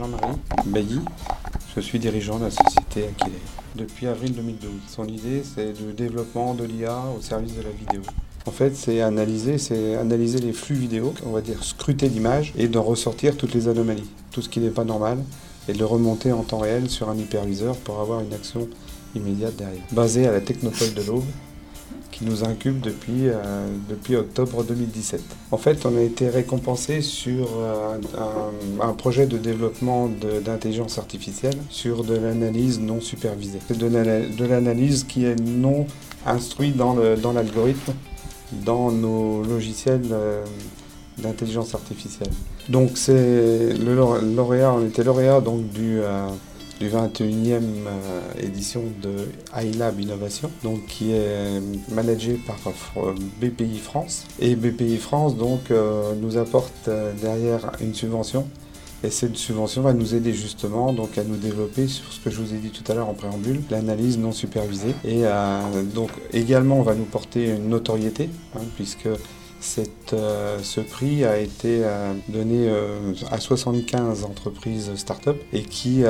Jean-Marie Bailly. Je suis dirigeant de la société Aquilé depuis avril 2012. Son idée, c'est le développement de l'IA au service de la vidéo. En fait, c'est analyser, c'est analyser les flux vidéo, on va dire scruter l'image et d'en ressortir toutes les anomalies, tout ce qui n'est pas normal, et de remonter en temps réel sur un hyperviseur pour avoir une action immédiate derrière. Basé à la Technopole de l'Aube, nous incube depuis, euh, depuis octobre 2017. En fait, on a été récompensé sur euh, un, projet de développement d'intelligence artificielle sur de l'analyse non supervisée. C'est de l'analyse qui est non instruite dans l'algorithme, dans, dans, nos logiciels euh, d'intelligence artificielle. Donc c'est le lauréat, on était lauréat donc du du 21e euh, édition de iLab Innovation, donc qui est managé par euh, BPI France. Et BPI France donc euh, nous apporte derrière une subvention. Et cette subvention va nous aider justement donc à nous développer sur ce que je vous ai dit tout à l'heure en préambule, l'analyse non supervisée. Et donc également on va nous porter une notoriété, hein, puisque euh, ce prix a été euh, donné euh, à 75 entreprises start-up et qui,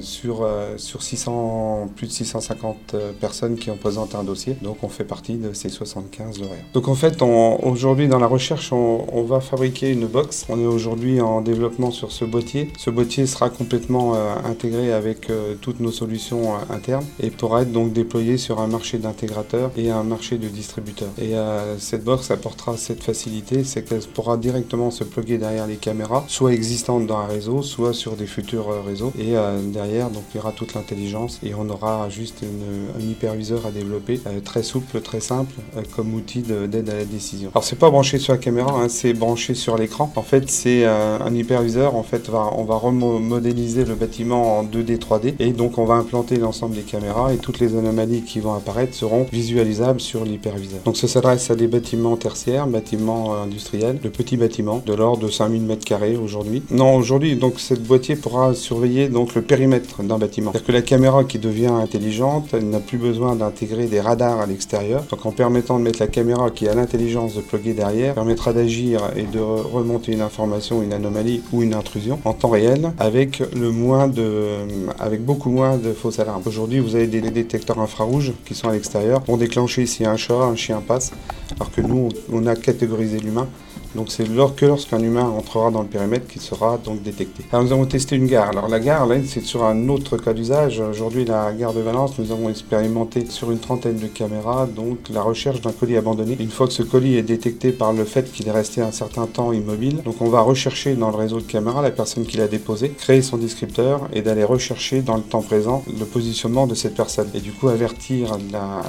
sur, sur 600, plus de 650 personnes qui ont présenté un dossier, donc on fait partie de ces 75 lauréats. Donc en fait, aujourd'hui dans la recherche, on, va fabriquer une box. On est aujourd'hui en développement sur ce boîtier. Ce boîtier sera complètement intégré avec toutes nos solutions internes et pourra être donc déployé sur un marché d'intégrateurs et un marché de distributeurs. Et cette box apportera cette facilité, c'est qu'elle pourra directement se plugger derrière les caméras, soit existantes dans un réseau, soit sur des futurs euh, réseaux. Et euh, derrière, donc, il y aura toute l'intelligence et on aura juste un hyperviseur à développer, euh, très souple, très simple, comme outil d'aide à la décision. Alors c'est pas branché sur la caméra, hein, c'est branché sur l'écran. En fait, c'est un hyperviseur. En fait, on va remodéliser le bâtiment en 2D, 3D et donc on va implanter l'ensemble des caméras et toutes les anomalies qui vont apparaître seront visualisables sur l'hyperviseur. Donc ça s'adresse à des bâtiments tertiaires, bâtiment euh, industriel, de petits bâtiments de l'ordre de 5000 m2 aujourd'hui. Non, aujourd'hui, donc cette boîtier pourra surveiller donc le périmètre d'un bâtiment. C'est-à-dire que la caméra qui devient intelligente, elle n'a plus besoin d'intégrer des radars à l'extérieur. Donc en permettant de mettre la caméra qui a l'intelligence de plugger derrière, permettra d'agir et de remonter une information, une anomalie ou une intrusion en temps réel avec le moins de, avec beaucoup moins de fausses alarmes. Aujourd'hui, vous avez des détecteurs infrarouges qui sont à l'extérieur, vont déclencher si un chat, un chien passe, alors que nous, on a catégoriser l'humain donc c'est que lorsqu'un humain entrera dans le périmètre qu'il sera donc détecté. Alors nous avons testé une gare. Alors la gare, là, c'est sur un autre cas d'usage. Aujourd'hui, la gare de Valence, nous avons expérimenté sur une trentaine de caméras, donc la recherche d'un colis abandonné. Une fois que ce colis est détecté par le fait qu'il est resté un certain temps immobile, donc on va rechercher dans le réseau de caméras la personne qui l'a déposé, créer son descripteur et d'aller rechercher dans le temps présent le positionnement de cette personne. Et du coup avertir la,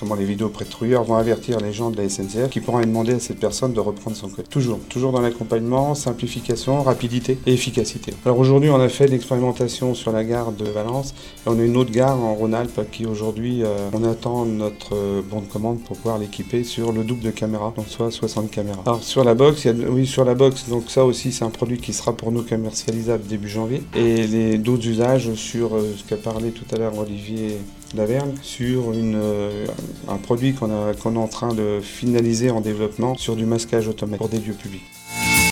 comment les vidéos prétrouilleurs vont avertir les gens de la SNCF qui pourront demander à cette personne de reprendre son colis. Toujours, toujours dans l'accompagnement, simplification, rapidité et efficacité. Alors aujourd'hui, on a fait l'expérimentation sur la gare de Valence et on a une autre gare en Rhône-Alpes qui aujourd'hui, euh, on attend notre euh, bon de commande pour pouvoir l'équiper sur le double de caméras, donc soit 60 caméras. Alors sur la box, y a, oui sur la box, donc ça aussi c'est un produit qui sera pour nous commercialisable début janvier et les d'autres usages sur euh, ce qu'a parlé tout à l'heure Olivier Laverne sur une, un produit qu'on qu'on est en train de finaliser en développement sur du masquage automatique pour des lieux publics.